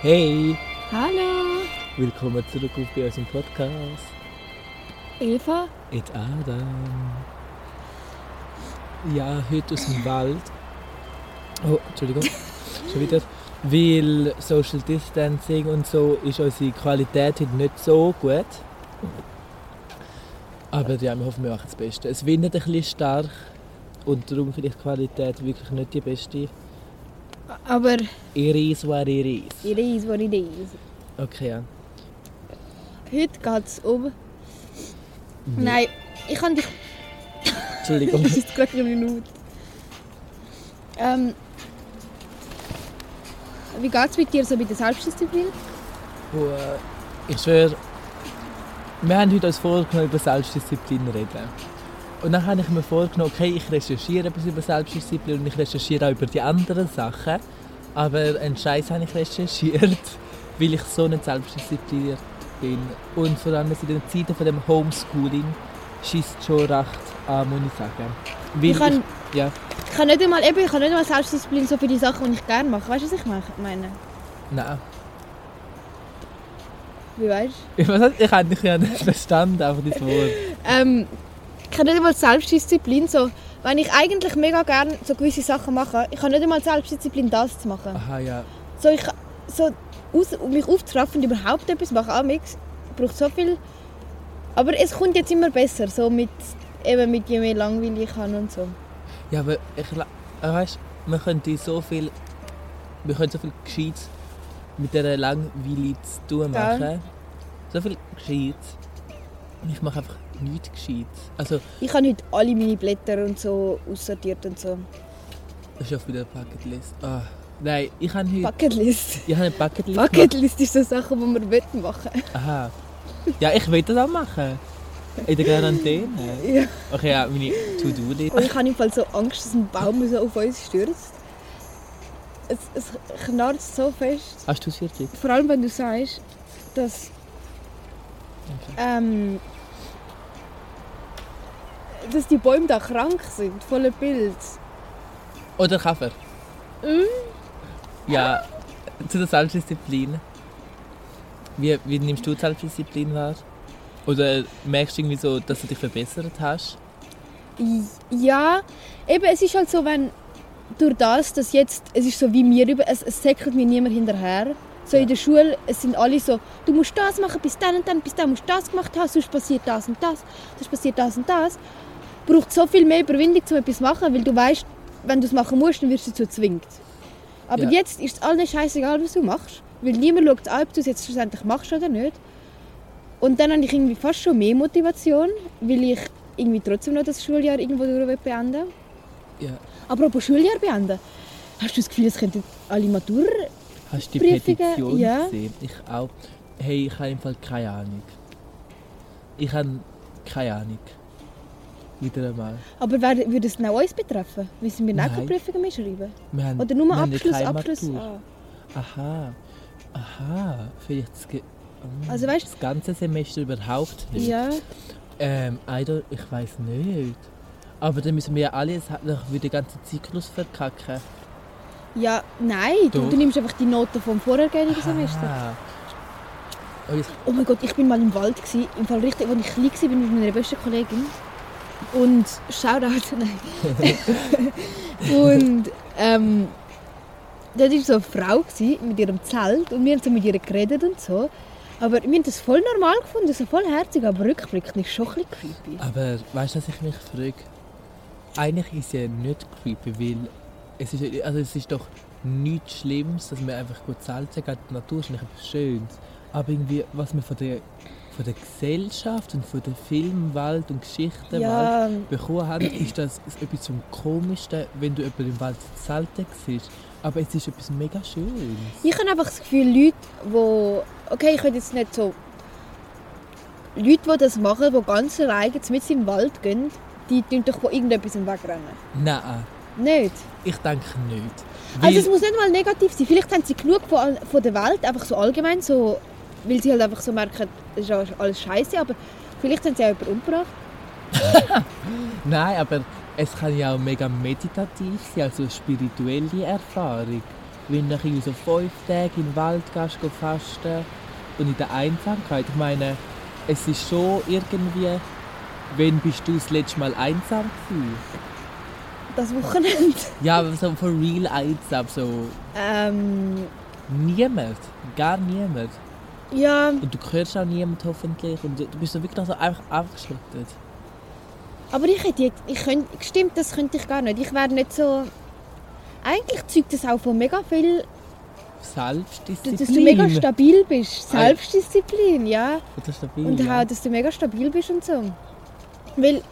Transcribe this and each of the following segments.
Hey, Hallo, willkommen zurück auf bei unserem Podcast. Eva. Et Adam. Ja, heute aus dem Wald. Oh, Entschuldigung. Schon wieder. Weil Social Distancing und so ist unsere Qualität heute nicht so gut. Aber ja, wir hoffen, wir machen das Beste. Es windet ein bisschen stark und darum vielleicht die Qualität wirklich nicht die beste. Aber It is what it is. it is what it is. Okay, ja. Heute geht es um... Nein, ich kann dich... Entschuldigung. Es ist gerade eine Minute. Ähm, wie geht es mit dir so bei der Selbstdisziplin? Äh, ich schwöre, wir haben heute uns vorgenommen, über Selbstdisziplin zu reden. Und dann habe ich mir vorgenommen, okay, ich recherchiere etwas über Selbstdisziplin und ich recherchiere auch über die anderen Sachen. Aber einen Scheiß habe ich recherchiert, weil ich so nicht selbstdiszipliniert bin. Und vor allem in den Zeiten von dem Homeschooling schießt schon recht an, muss ich sagen. Weil Ich kann- ja, Ich kann nicht einmal, eben, ich kann nicht einmal Selbstdisziplin so für die Sachen, die ich gerne mache. Weißt du, was ich meine? nein. Wie weißt Ich, weiß nicht, ich habe dich ja nicht verstanden, einfach das Wort. du? Ähm, ich kann nicht einmal Selbstdisziplin so... Wenn ich eigentlich mega gerne so gewisse Sachen mache, ich habe nicht einmal Selbstdisziplin, das zu machen. Aha, ja. so, ich, so aus, mich aufzuraffen und überhaupt etwas machen, Amix, braucht so viel. Aber es kommt jetzt immer besser, so mit, eben mit je mehr langweilig ich habe und so. Ja, aber ich äh, weißt, man könnte so viel, wir können so viel Gescheites mit dieser Langweile zu tun Ja. machen. So viel Gescheites. Und ich mache einfach nichts Gescheites. Also, Ich habe heute alle meine Blätter und so aussortiert und so. das ist auf der Bucketlist. Ah, nein, ich habe heute, Bucketlist. ich habe eine Bucketlist. Bucketlist ist so Sachen, die man will machen Aha. Ja, ich will das auch machen. In der Quarantäne. Ja. Okay, ja, meine To-Do-Liste. Und ich habe im Fall so Angst, dass ein Baum so auf uns stürzt. Es, es knarrt so fest. Hast du es fertig? Vor allem, wenn du sagst, dass ähm, dass die Bäume da krank sind, voller Pilz. Oder Kaffee? Mhm. Ja, zu der Selbstdisziplin. Wie, wie nimmst du die Selbstdisziplin wahr? Oder merkst du irgendwie so, dass du dich verbessert hast? Ja, eben, es ist halt so, wenn durch das, dass jetzt, es ist so wie mir es, es säckelt mir niemand hinterher. So Ja. in der Schule, es sind alle so, du musst das machen, bis dann und dann, bis dann musst du das gemacht haben, sonst passiert das und das, sonst passiert das und das. Braucht so viel mehr Überwindung, um etwas zu machen, weil du weißt, wenn du es machen musst, dann wirst du dazu zwingt. Aber Ja. jetzt ist es allen scheißegal, was du machst, weil niemand schaut ob du es jetzt schlussendlich machst oder nicht. Und dann habe ich irgendwie fast schon mehr Motivation, weil ich irgendwie trotzdem noch das Schuljahr irgendwo durch beenden. Ja. Apropos Schuljahr beenden, hast du das Gefühl, es könnten alle Matur... Hast du die Prüfungen, Petition ja. gesehen? Ich auch. Hey, ich habe im Fall keine Ahnung. Ich habe keine Ahnung. Wieder einmal. Aber wer- würde es auch uns betreffen? Müssen wir auch keine Nein. Prüfungen mehr schreiben? Wir haben, Oder nur wir haben Abschluss, keine Abschluss? Matur. Ah. Aha. Aha. Vielleicht das, Ge- Oh, Also weißt- das ganze Semester überhaupt nicht. Ja, Ähm, I don't, ich weiß nicht. Aber dann müssen wir ja alle wieder den ganzen Zyklus verkacken. ja, nein, du, du nimmst einfach die Noten vom vorhergehenden Semester. Oh, Oh mein Gott, ich bin mal im Wald gsi, im Fall richtig, als ich klein war, mit meiner besten Kollegin. Und Shoutout, nein. und ähm, dort war so eine Frau gsi, mit ihrem Zelt und wir haben so mit ihr geredet und so. Aber wir haben das voll normal gefunden, so voll herzig, aber rückblickend schon ein bisschen creepy. aber weißt du, was ich mich frage? Eigentlich ist ja nicht creepy, weil es ist, also es ist doch nichts Schlimmes, dass man einfach gut zahlt. Die Natur ist nicht etwas Schönes. Aber irgendwie, was man von der, von der Gesellschaft und von der Filmwelt und Geschichtenwelt Ja, bekommen haben, ist das etwas zum Komischsten, wenn du jemanden im Wald zelten siehst. Aber es ist etwas mega Schönes. ich habe einfach das Gefühl, Leute, die, okay, ich will jetzt nicht so, Leute, die das machen, die ganz alleine mit im Wald gehen, die tun doch von irgendetwas wegrennen. Nein, Nicht? ich denke nicht. Also es muss nicht mal negativ sein. Vielleicht haben sie genug von, von der Welt, einfach so allgemein, so, weil sie halt einfach so merken, es ist alles scheiße, aber vielleicht haben sie auch jemanden umgebracht. Nein, aber es kann ja auch mega meditativ sein, also spirituelle Erfahrung. wenn du so fünf Tage den Wald gehst, fasten und in der Einsamkeit. Ich meine, es ist schon irgendwie, wenn bist du das letzte Mal einsam gewesen? Das Wochenende. Ja, aber so for real einsam, so Ähm, niemand, gar niemand. Ja, Und du hörst auch niemand hoffentlich und du bist so wirklich so einfach abgeschottet. aber ich hätte jetzt, ich könnte, stimmt, das könnte ich gar nicht. Ich wäre nicht so, eigentlich zeugt das auch von mega viel, Selbstdisziplin. dass du mega stabil bist. Selbstdisziplin, ja. Oder stabil, Und ja. auch, dass du mega stabil bist und so. Weil,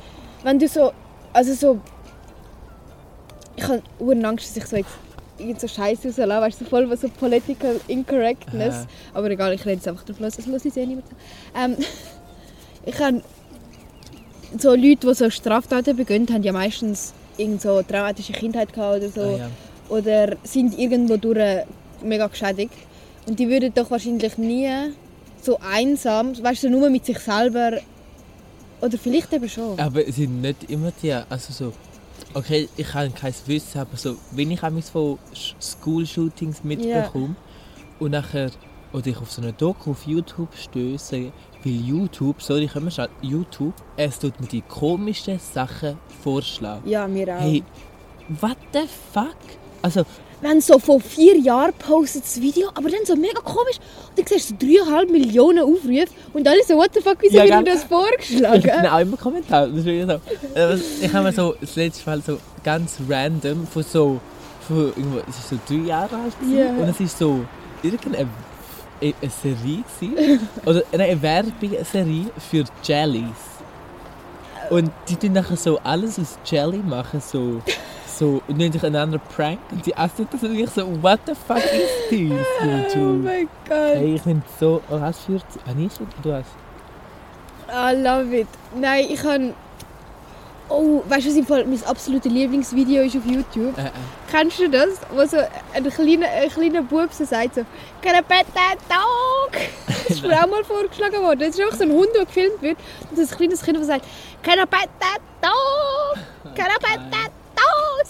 wenn du so, also so, ich habe Angst, dass ich so jetzt irgend so Scheiße rauslasse, weißt du, so voll so Political Incorrectness. Aha. Aber egal, ich rede jetzt einfach drauf los, das muss ich eh niemand. Ähm, ich habe so Leute, die so Straftaten begehen, haben ja meistens irgend so traumatische Kindheit gehabt oder so. Ah, ja. Oder sind irgendwo durch mega geschädigt. Und die würden doch wahrscheinlich nie so einsam, weißt du, nur mit sich selber. Oder vielleicht eben schon. Aber es sind nicht immer die, also so, okay, ich habe kein Wissen, aber so, wenn ich einmal von Sch- School-Shootings mitbekomme und nachher, oder ich auf so eine Doku auf YouTube stöße, weil YouTube, sorry, können wir schon, YouTube, es tut mir die komischsten Sachen vorschlagen. Ja, mir auch. Hey, what the fuck? Also, Wenn so vor vier Jahren postet das Video, aber dann so mega komisch. Und dann siehst du dreieinhalb Millionen Aufrufe und alle so, what the fuck, wieso Ja, wird mir das vorgeschlagen? auch immer Kommentar. Das ist so. Äh, Ich habe mir so das letzte Mal so ganz random von so, von irgendwo, es ist so drei Jahre alt Ja. und es ist so irgendeine eine eine Serie gewesen, oder eine Werbung-Serie für Jellies. Und die tun nachher so alles aus Jelly machen, so, so und nennen sich einander prank und die essen das und ich so, what the fuck is this, Oh YouTube? mein Gott. Hey, ich bin so, oh, was für, ah, nicht so, du hast, I love it. Nein, ich kann. Oh, weißt du, was im Fall mein absolutes Lieblingsvideo ist auf YouTube? äh, äh. Kennst du das? Wo so ein kleiner, ein kleiner Bub so sagt so «Can I pet that dog?» Das ist mir auch mal vorgeschlagen worden. Das ist einfach so ein Hund, der gefilmt wird. Und ist ein kleines Kind, das sagt «Can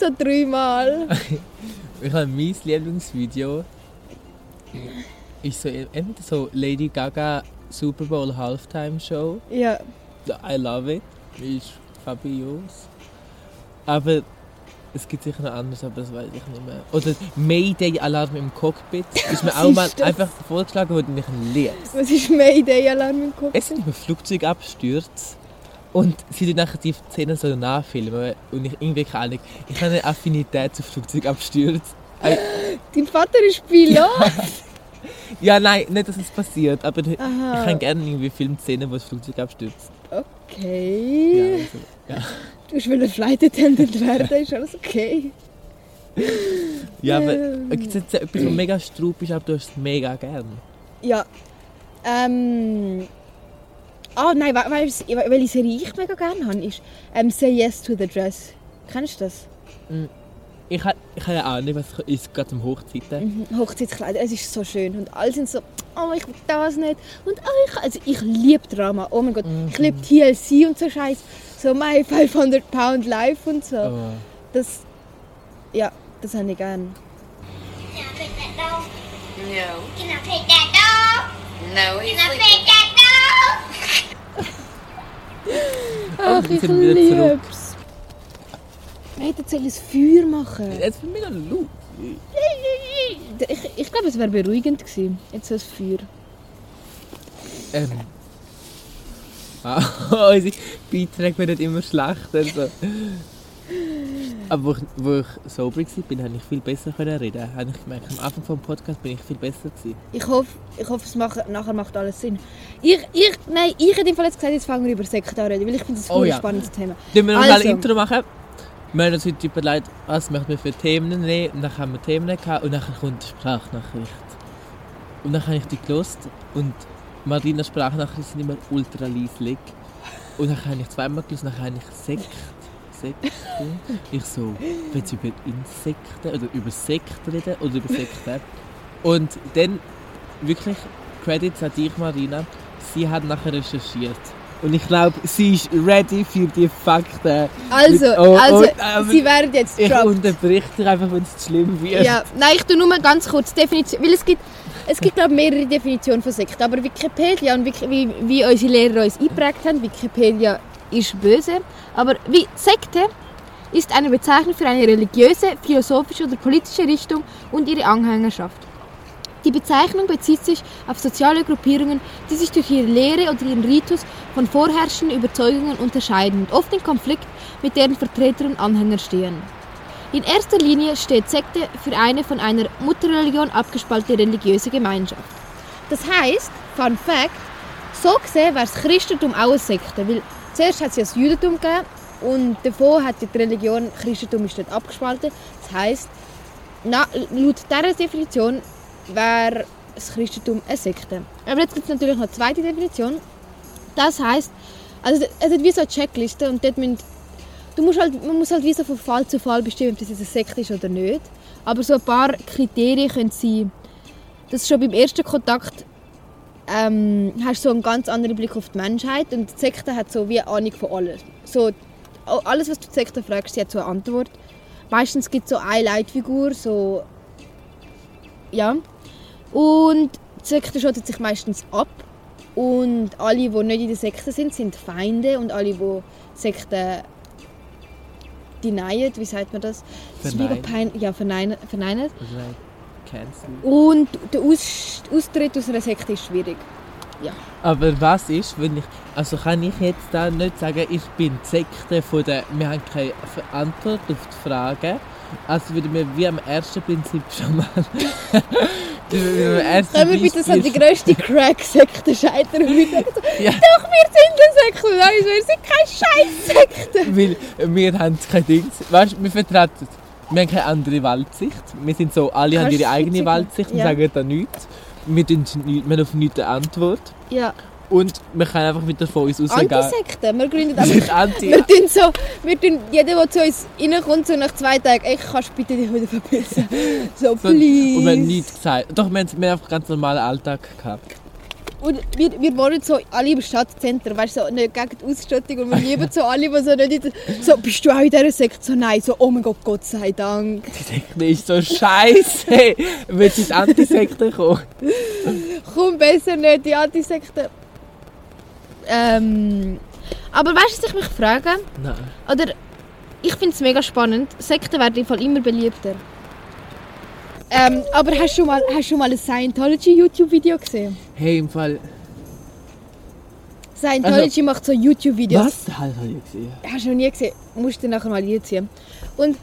So dreimal. Ich habe mein Lieblingsvideo ist so entweder so Lady Gaga Super Bowl Halftime Show. Ja. I love it. Ist fabios. Aber es gibt sicher noch anderes, aber das weiß ich nicht mehr. Oder Mayday Alarm im Cockpit ist mir auch mal einfach vorgeschlagen worden ich liebe. Was ist Mayday-Alarm im Kopf? Es sind immer Flugzeugabstürze und sie tun nachher die Szenen so nachfilmen und ich irgendwie keine Ahnung. Ich habe eine Affinität zu Flugzeugabstürzen. Äh, Dein Vater ist Pilot? Ja, nein, nicht, dass es passiert, aber ich Aha. kann gerne irgendwie Filmszenen, wo das Flugzeug abstürzt. Ja, Okay. also, ja. Du willst ein Flight Attendant werden, ist alles okay. ja aber Ähm. es gibt jetzt etwas, was mega strupp ist, aber du hast es mega gern. Ja. Ähm. Ah, nein, we weißt du, welche Serie ich mega gerne habe, ist ähm, Say Yes to the Dress. Kennst du das? Ich habe ich ha ja auch nicht, was ist gerade zum Hochzeiten. Mhm. Hochzeitskleider, es ist so schön. Und alle sind so, oh, ich will das nicht. Und oh, ich, also ich liebe Drama. Oh mein Gott, ich liebe TLC und so Scheiß. So My 500 Pound Life und so. Oh. Das, ja, das habe ich gerne. Can I pet that dog? No. Can I pet that dog? No, Can I pet that? Ach, ich lieb's. Hätten jetzt ein Feuer machen Jetzt bin ich mega laut. Ich, ich glaube, es wäre beruhigend gewesen. Jetzt ein Feuer. Ähm. Ah, unsere Beiträge werden immer schlechter. So. Aber wo ich, wo ich sober war, bin, konnte ich viel besser können reden. Habe ich gemerkt, am Anfang des Podcasts bin ich viel besser gewesen. Ich hoffe, ich hoffe es macht, nachher macht alles Sinn. Ich, ich, nein, ich hätte im Fall jetzt gesagt, jetzt fangen wir über Sekte an reden, weil ich finde das Oh ein ja. spannendes Thema. Dann wir noch Also. ein Intro machen. Wir haben uns heute überlegt, was möchten wir für Themen nehmen. Und dann haben wir Themen gehabt und dann kommt die Sprachnachricht. Und dann habe ich die gelost und Marinas Sprachnachrichten sind immer ultra leislich. Und dann habe ich zweimal gelost und dann habe ich Sekt. Sekte. Ich so, willst du über Insekten oder über Sekten reden oder über Sekten? Und dann wirklich Credits an dich, Marina. Sie hat nachher recherchiert. Und ich glaube, sie ist ready für die Fakten. Also, Oh, oh, also aber sie werden jetzt Ich dropped. unterbrich dich einfach, wenn es zu schlimm wird. Ja, nein, ich tue nur mal ganz kurz Definition, weil es gibt, es gibt glaube mehrere Definitionen von Sekten, aber Wikipedia und Wiki, wie, wie unsere Lehrer uns eingeprägt haben, Wikipedia ist böse, aber wie Sekte ist eine Bezeichnung für eine religiöse, philosophische oder politische Richtung und ihre Anhängerschaft. Die Bezeichnung bezieht sich auf soziale Gruppierungen, die sich durch ihre Lehre oder ihren Ritus von vorherrschenden Überzeugungen unterscheiden und oft in Konflikt mit deren Vertreter und Anhängern stehen. In erster Linie steht Sekte für eine von einer Mutterreligion abgespaltete religiöse Gemeinschaft. Das heißt, Fun Fact, so gesehen wäre das Christentum auch eine Sekte, weil zuerst hat es ja das Judentum gegeben und davor hat die Religion Christentum ist dort abgespalten. Das heißt, laut dieser Definition wäre das Christentum eine Sekte. Aber jetzt gibt es natürlich noch eine zweite Definition. Das heißt, also es hat wie so eine Checkliste und dort müssen Du musst halt, man muss halt wie so von Fall zu Fall bestimmen, ob das jetzt eine Sekte ist oder nicht. Aber so ein paar Kriterien können sein, dass schon beim ersten Kontakt ähm, hast du so einen ganz anderen Blick auf die Menschheit und die Sekte hat so wie eine Ahnung von alles. So, alles, was du die Sekte fragst, sie hat so eine Antwort. Meistens gibt es so eine Leitfigur, so ja. Und die Sekte schottet sich meistens ab und alle, die nicht in der Sekte sind, sind Feinde und alle, die Sekte denyen, wie sagt man das? Das ist mega Verneinen. pein ja, verneinen. verneinen. Like, cancel. Und der Aus Austritt aus einer Sekte ist schwierig. Aber was ist, wenn ich. Also kann ich jetzt da nicht sagen, ich bin die Sekte von der. Wir haben keine Antwort auf die Frage. Also würden wir wie am ersten Prinzip schon mal. Können wir bitte so die grösste Crack-Sekte scheitern und wir sagen so, Ja. doch, wir sind eine Sekte. Nein, wir sind keine Scheiß-Sekte. Weil wir haben kein Ding. Weißt du, wir vertreten. Wir haben keine andere Waldsicht. Wir sind so, alle haben ihre eigene? Waldsicht und Ja. sagen da nichts. Wir, nicht, wir haben auf nichts eine Antwort. Ja, Und wir können einfach wieder von uns rausgehen. Antisekte. Wir gründen Wir einfach... anti. Wir tun so, wir tun, jeder, der zu uns reinkommt, so nach zwei Tagen, ey, kannst du bitte dich wieder verpissen? So, So, please. Und wir haben nichts gesagt. Doch, wir haben, wir haben einfach ganz normalen Alltag gehabt. Und wir, wir wohnen so alle im Stadtzentrum, weißt du, so gegen die Ausstattung und wir lieben so alle, die so nicht in so, bist du auch in dieser Sekte? So, nein, so, oh mein Gott, Gott sei Dank. Die Sekte ist so scheiße. Willst du ins Antisekte kommen? Komm besser nicht, die Antisekte. Ähm, aber weißt du, was ich mich frage? Nein. Oder, ich finde es mega spannend, Sekten werden im Fall immer beliebter. Ähm, aber hast du schon mal, hast du schon mal ein Scientology-YouTube-Video gesehen? Hey, im Fall. Scientology macht so YouTube-Videos. Was? Halt, habe ich gesehen. Hast du noch nie gesehen? Musst du nachher mal reinziehen. Und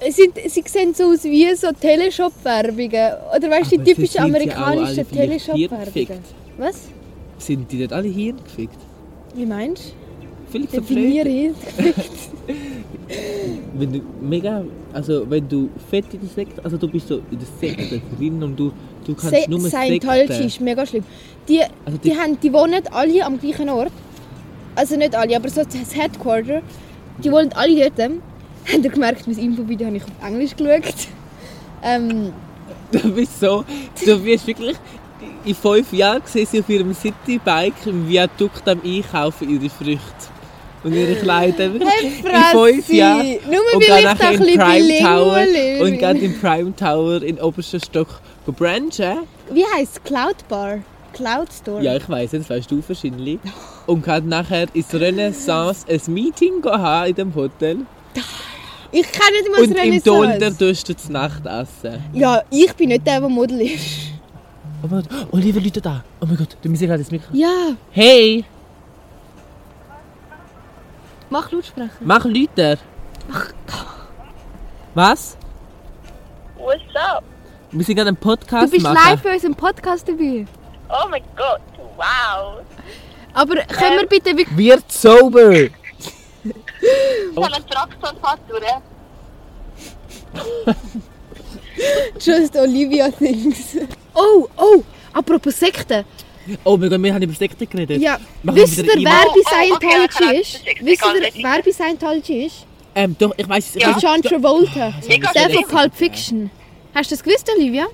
es sind, sie sehen so aus wie so Teleshop-Werbungen. Oder weißt du, die typischen sind ja auch alle amerikanischen vielleicht hier Teleshop-Werbungen. Was? Sind die dort alle hirngefickt? Wie meinst du? Vielleicht Definiere ich. Wenn du mega. Also, wenn du fett in der Sekte. Also, du bist so in der Sekte drin und du, du kannst Se- nur Scientology ist mega schlimm. Die, Also, die, die, haben, die wohnen alle am gleichen Ort. Also nicht alle, aber so das Headquarter. Die wohnen alle dort. Habt ihr gemerkt, mein Infovideo habe ich auf Englisch geschaut. Ähm, du bist so. Du wirst wirklich. In fünf Jahren sehen sie auf ihrem Citybike im Viadukt am Einkaufen ihre Früchte. Und ihre Kleider. in fünf Jahren. Nur Und weil gehen ich da nachher ein in bisschen Prime Tower. Und gehen im Prime Tower in obersten Stock branchen. Wie heisst es? Cloud Bar? Cloud Store? Ja, ich weiss, das weißt du wahrscheinlich. Und kann nachher ins Renaissance ein Meeting gehen haben in dem Hotel. Ich kenne nicht mal Und das im Dolder tust du zu Nacht essen. Ja, ich bin nicht der, der Model ist. Oh mein Gott, Oliver Leute da. Oh mein Gott, du musst gerade das Mikro. Ja, Hey, mach Lautsprecher. mach Leute. Was? What's up? Wir sind gerade einen Du Podcast bist machen. live bei unserem Podcast dabei. Oh my god, wow. Aber können wir bitte wirklich... Wird sober. Ich habe einen Traktorfahrt durch. Just Olivia Things. Oh, oh, apropos Sekten. Oh mein Gott, wir haben über Sekte geredet. Ja, wisst ihr, wer bei Scientology ja, ist? Wisst ihr, wer bei Scientology ist? Ähm, doch, ich weiß es. Ja. John. Travolta. Der von Pulp Fiction. Hast du das gewusst, Olivia?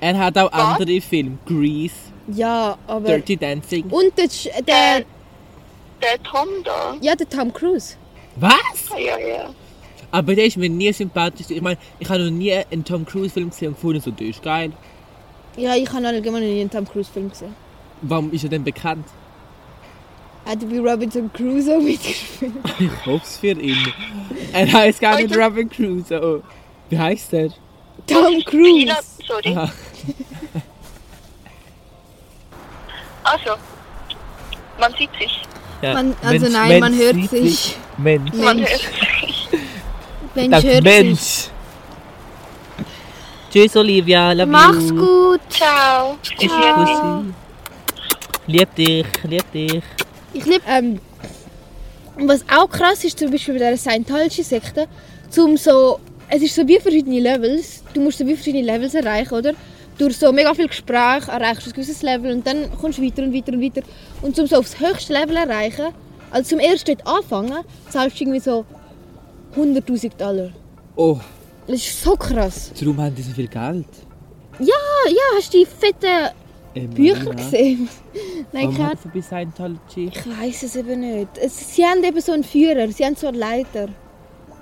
Er hat auch andere Filme. Grease, Ja, aber... Dirty Dancing. Und der, Sch- der, Der Tom da. Ja, der Tom Cruise. Was? Ja, ja. Aber der ist mir nie sympathisch. Ich meine, ich habe noch nie einen Tom Cruise-Film gesehen und gefunden, so, der ist geil. Ja, ich habe allgemein noch nie einen Tom Cruise Film gesehen. Warum ist er denn bekannt? Hat er bei Robinson Crusoe mitgespielt? Ich hoffe es für ihn. Er heißt gar nicht Robin Crusoe. Wie heißt er? Tom Cruise! sorry. Aha. Also, man sieht sich. Ja. Man, also Mensch, nein, man Mensch hört sieht sich. Mensch. Man Mensch, hört sich. Mensch Das hört sich. Mensch. Tschüss, Olivia. Love Mach's you. gut! Ciao. Tschüss, Ciao. Pussy. Lieb dich, lieb dich. Ich liebe, ähm, was auch krass ist, zum Beispiel bei dieser Scientology-Sekte, zum so, es ist so wie verschiedene Levels, du musst so wie verschiedene Levels erreichen, oder? Durch so mega viel Gespräch erreichst du ein gewisses Level und dann kommst du weiter und weiter und weiter. Und zum so aufs höchste Level erreichen, also zum ersten dort anfangen, zahlst du irgendwie so 100'000 Dollar. Oh, Das ist so krass. darum haben die so viel Geld. Ja, ja, hast du die fetten Ähm, Bücher gesehen? Nein, keine hat bei Scientology? Ich weiß es eben nicht. Es, sie haben eben so einen Führer, sie haben so einen Leiter,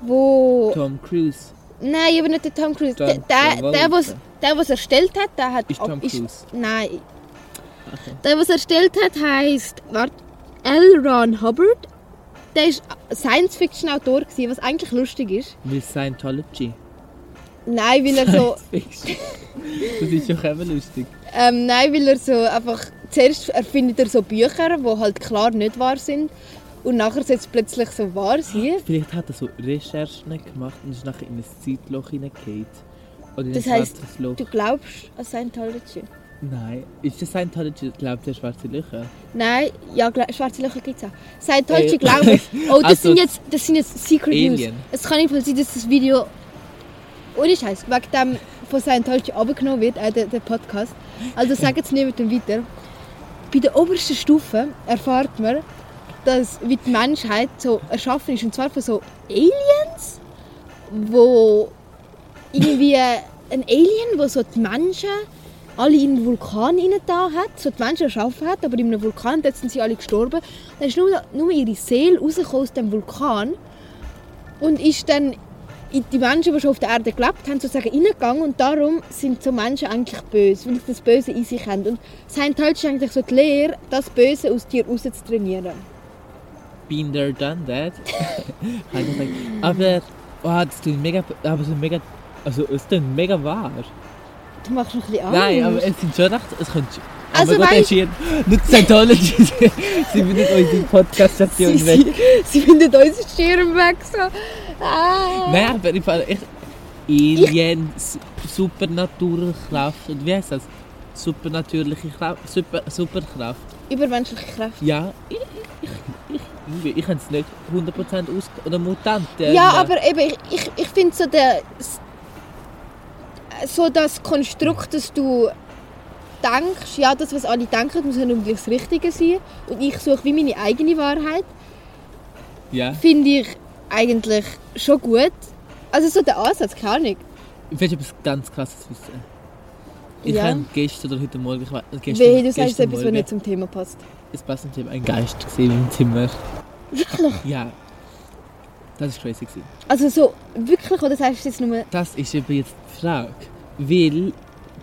wo... Tom Cruise. Nein, eben nicht der Tom Cruise. John der, der, der, was, der, was erstellt hat, der hat... Ist Tom Cruise. nein. Okay. Der, was erstellt hat, heisst... Warte. L. Ron Hubbard. Der war Science-Fiction-Autor, was eigentlich lustig ist. Wie Scientology. Nein, weil er so... das ist doch eben lustig. Ähm, nein, weil er so einfach... Zuerst erfindet er so Bücher, die halt klar nicht wahr sind. Und nachher soll es plötzlich so wahr sein. Vielleicht hat er so Recherchen gemacht und ist nachher in ein Zeitloch hineingeht. Das Loch. Du glaubst an Scientology? Nein. Ist das Scientology, glaubt der schwarze Löcher? Nein, ja, schwarze Löcher gibt es auch. Scientology glaube ich. Oh, das, Also, sind jetzt, das sind jetzt Secret News. Alien. Es kann nicht sein, dass das Video ohne Scheiß wegen dem von Scientology abgenommen wird, äh, der, der Podcast. Also sagen es niemandem weiter. Bei der obersten Stufe erfahrt man, dass wie die Menschheit so erschaffen ist. Und zwar von so Aliens, wo irgendwie ein Alien, wo so die Menschen alle in einen Vulkan da hat, so die Menschen erschaffen hat, aber in einem Vulkan, dort sind sie alle gestorben. Dann ist nur, nur ihre Seele rausgekommen aus dem Vulkan und ist dann in die Menschen, die schon auf der Erde gelebt haben, sozusagen reingegangen und darum sind so Menschen eigentlich böse, weil sie das Böse in sich haben. Und Scientology ist eigentlich so die Lehre, das Böse aus dir rauszutrainieren. Been there, done that. Aber, oh, das klingt mega, aber so mega, also es klingt mega wahr. Du machst noch ein bisschen Nein, aber Angst. es sind schon recht, es könnte Also aber Gott, Schier, nicht Scientology, sie finden unsere Podcast-Station weg. sie, sie finden unseren Schirm weg. So. Ah. Nein, aber im Fall echt Alien, Supernaturkraft, wie heißt das? Supernatürliche Kraft, Super, Superkraft. Übermenschliche Kräfte. Ja, ich, ich, ich, ich, ich kann es nicht 100% aus... Oder Mutant. äh, Ja, aber eben, ich, ich, ich finde so, der, so das Konstrukt, dass du denkst, ja, das, was alle denken, muss ja das Richtige sein. Und ich suche wie meine eigene Wahrheit, Ja. finde ich eigentlich schon gut. Also so der Ansatz, keine Ahnung. Ich will etwas ganz krasses wissen. Ich Ja. habe gestern oder heute Morgen... Ich, weiß- gestern, Wehe, du sagst etwas, was nicht zum Thema passt. Es passt nicht, ich habe einen Geist gesehen im Zimmer. Wirklich? Ja. Das war crazy. Gewesen. Also so, wirklich, oder sagst du jetzt nur... Das ist eben jetzt die Frage. Weil die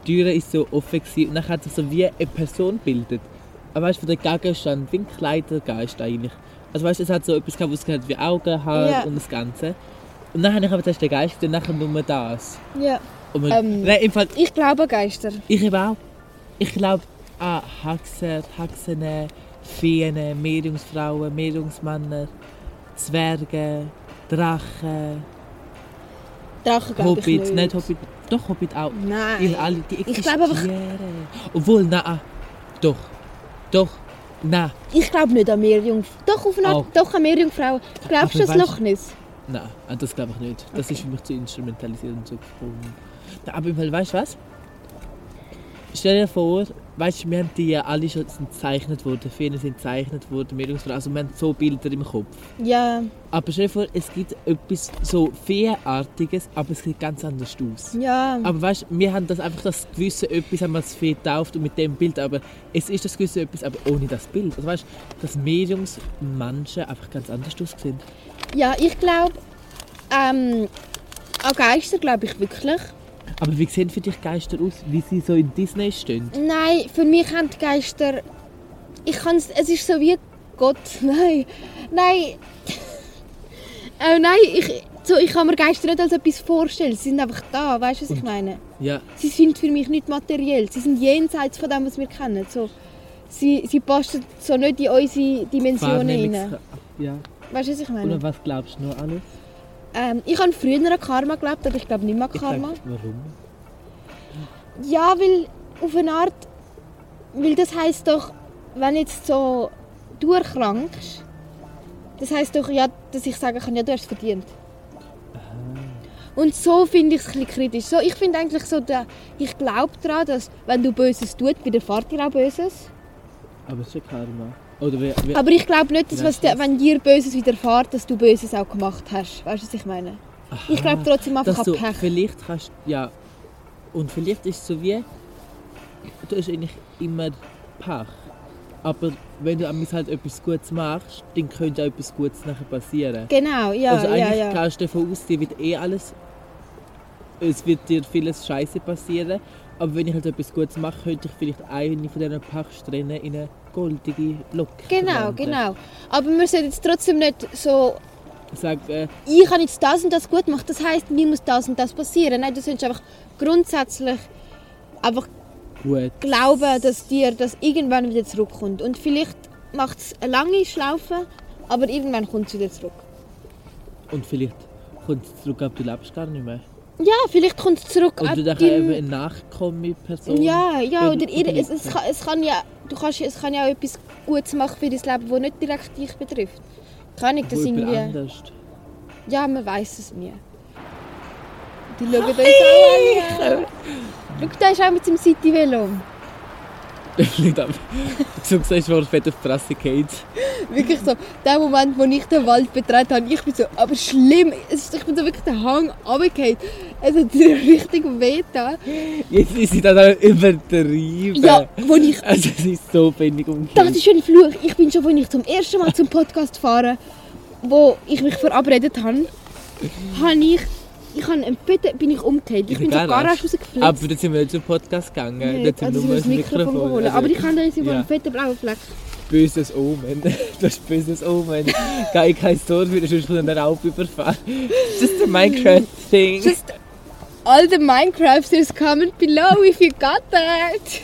Türe ist so offen gewesen und dann hat sich so wie eine Person gebildet. Aber weißt du, von der Gegenstand, wie ein Kleidergeist eigentlich. Also weißt du, es hat so etwas gehabt, was hat wie Augen, Haar Ja. und das Ganze. Und dann habe ich aber zuerst den Geist und nachher nur das. Ja, man, Ähm. Nein, im Fall, ich glaube an Geister. ich eben auch. Ich glaube an Hexer, Hexen, Feen, Meerjungsfrauen, Meerjungsmänner, Zwerge, Drachen, Drachen glaube ich Hobbit, nicht. nicht Hobbit, doch Hobbit auch. Nein. Die, alle, die Ich glaube einfach-. Obwohl, nein, doch, doch, nein, Ich glaube nicht an Meerjungfrauen. Doch, auf eine Art, Oh. doch an Meerjungfrauen. Glaubst du das Loch Ness? nein, ah, das glaube ich nicht. Das Okay. ist für mich zu instrumentalisiert und zu gefunden. Aber weißt du was? Stell dir vor, weißt du, wir haben die ja alle schon sind gezeichnet worden, viele sind gezeichnet worden, Mehrungsfrauen, also wir haben so Bilder im Kopf. Ja, Aber stell dir vor, es gibt etwas so Feenartiges, aber es sieht ganz anders aus. ja. Aber weißt du, wir haben das einfach das gewisse etwas, haben wir das Fee getauft und mit dem Bild, aber es ist das gewisse etwas, aber ohne das Bild. Also weißt du, dass Mediumsmenschen einfach ganz anders aussehen. Ja, ich glaube, ähm, an Geister glaube ich wirklich. Aber wie sehen für dich Geister aus, wie sie so in Disney stehen? Nein, für mich haben die Geister. Ich kann es. Es ist so wie Gott. Nein. Nein. äh, nein, ich, so, ich kann mir Geister nicht als etwas vorstellen. Sie sind einfach da, weißt du, was ich meine? Ja, Sie sind für mich nicht materiell. Sie sind jenseits von dem, was wir kennen. So, sie, sie passen so nicht in unsere Dimensionen rein. Ja. Weißt du, was ich meine? Und was glaubst du noch alles? Ähm, ich habe früher an Karma geglaubt, aber ich glaube nicht mehr an Karma. sag, warum? Ja, weil auf eine Art, weil das heißt doch, wenn jetzt so du erkrankst, das heißt doch ja, dass ich sagen kann, ja, du hast es verdient. Und so finde ich es ein bisschen kritisch. So, ich finde eigentlich so, der, ich glaube daran, dass wenn du Böses tust, widerfährt dir auch Böses. Aber es ist ja Karma. Wie, wie, Aber ich glaube nicht, dass Ja, was wenn dir Böses widerfährt, dass du Böses auch gemacht hast. Weißt du, was ich meine? Ich glaube trotzdem einfach dass an du Pech. vielleicht kannst, ja, und vielleicht ist es so wie, du hast eigentlich immer Pech. Aber wenn du halt etwas Gutes machst, dann könnte auch etwas Gutes nachher passieren. Genau, ja, also ja, eigentlich ja. kannst du davon aus, dir wird eh alles, es wird dir vieles Scheiße passieren. Aber wenn ich halt etwas Gutes mache, könnte ich vielleicht eine von diesen Pechsträhnen in eine goldige Locke Genau, verwandeln. genau. Aber wir sollten jetzt trotzdem nicht so Sag, äh, ich habe jetzt das und das gut gemacht, das heißt, mir muss das und das passieren. Nein, du sollst einfach grundsätzlich einfach gut. glauben, dass dir das irgendwann wieder zurückkommt. Und vielleicht macht es eine lange Schlaufe, aber irgendwann kommt es wieder zurück. Und vielleicht kommt es zurück, aber du lebst gar nicht mehr. Ja, vielleicht kommt es zurück. Du dann deinem- eben eine nachkommende Person. ja, ja, oder ihr, oder es, es, kann, es kann ja, du kannst, es kann ja auch etwas Gutes machen für dein Leben, das nicht direkt dich betrifft. Kann ich das irgendwie... anders. Ja, man weiß es nie. Die schauen uns auch an. Schau, der ist auch mit seinem City-Velo. Nicht ab. so gesagt, wo fett auf die Fresse geht. Wirklich so, der Moment, wo ich den Wald betreten habe, ich bin so, aber schlimm, ist, ich bin so wirklich den Hang runtergefallen. Es hat richtig weh getan. Jetzt ist sie dann übertrieben. Ja, wo ich, Also es ist so wenig das ist ein Fluch. Ich bin schon, als ich zum ersten Mal zum Podcast fahre, wo ich mich verabredet habe, habe ich, ich habe einen bin ich umgekehrt. Ich In bin zur Garage rausgeflitzt. Aber dann sind wir nicht zum Podcast gegangen. Nee, sind also nur das Mikrofon holen. Also, Aber ich habe da jetzt über ja. einen fetten blauen Fleck. Böses Omen. Das ist böses Omen. Gehe ich kein Tor wieder, sonst kommt ein Raub überfahren. Just a Minecraft-Thing. Just all the Minecrafters comment below if you got that.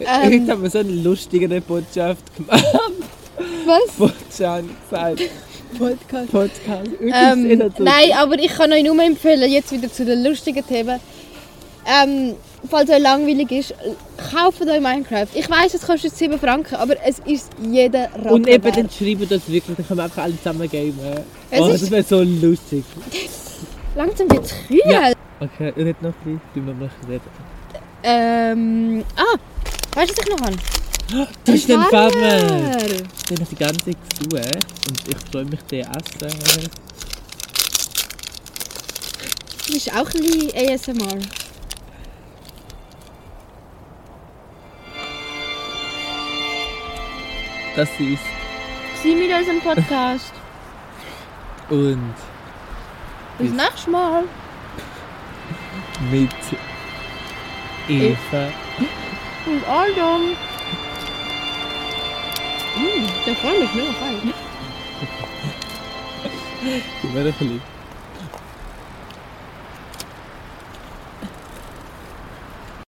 Ähm, haben wir so eine lustige Botschaft gemacht. was? Botschaft gesagt. Podcast. Podcast. Ähm, nein, aber ich kann euch nur empfehlen, jetzt wieder zu den lustigen Themen. Ähm, falls euch langweilig ist, kauft euch Minecraft. Ich weiß, es kostet 7 Franken, aber es ist jeder Rappen Und eben wert. dann schreiben das wirklich, dann können wir einfach alle zusammen gamen. Es Oh, ist- das wäre so lustig. Langsam wird es kühl. Ja. Okay, nicht noch ein bisschen, wir noch reden. Ähm, ah, weißt du, was ich noch habe? Das ist ein. Farmer! Den ich die ganze Zeit gesucht und ich freue mich, den essen. Das ist auch ein bisschen ASMR. Das ist. Sie mit unserem Podcast. Und Bis nächstes Mal. mit Eva. Und Adam. Mm, der freut mich mega fein. Mir ein bisschen.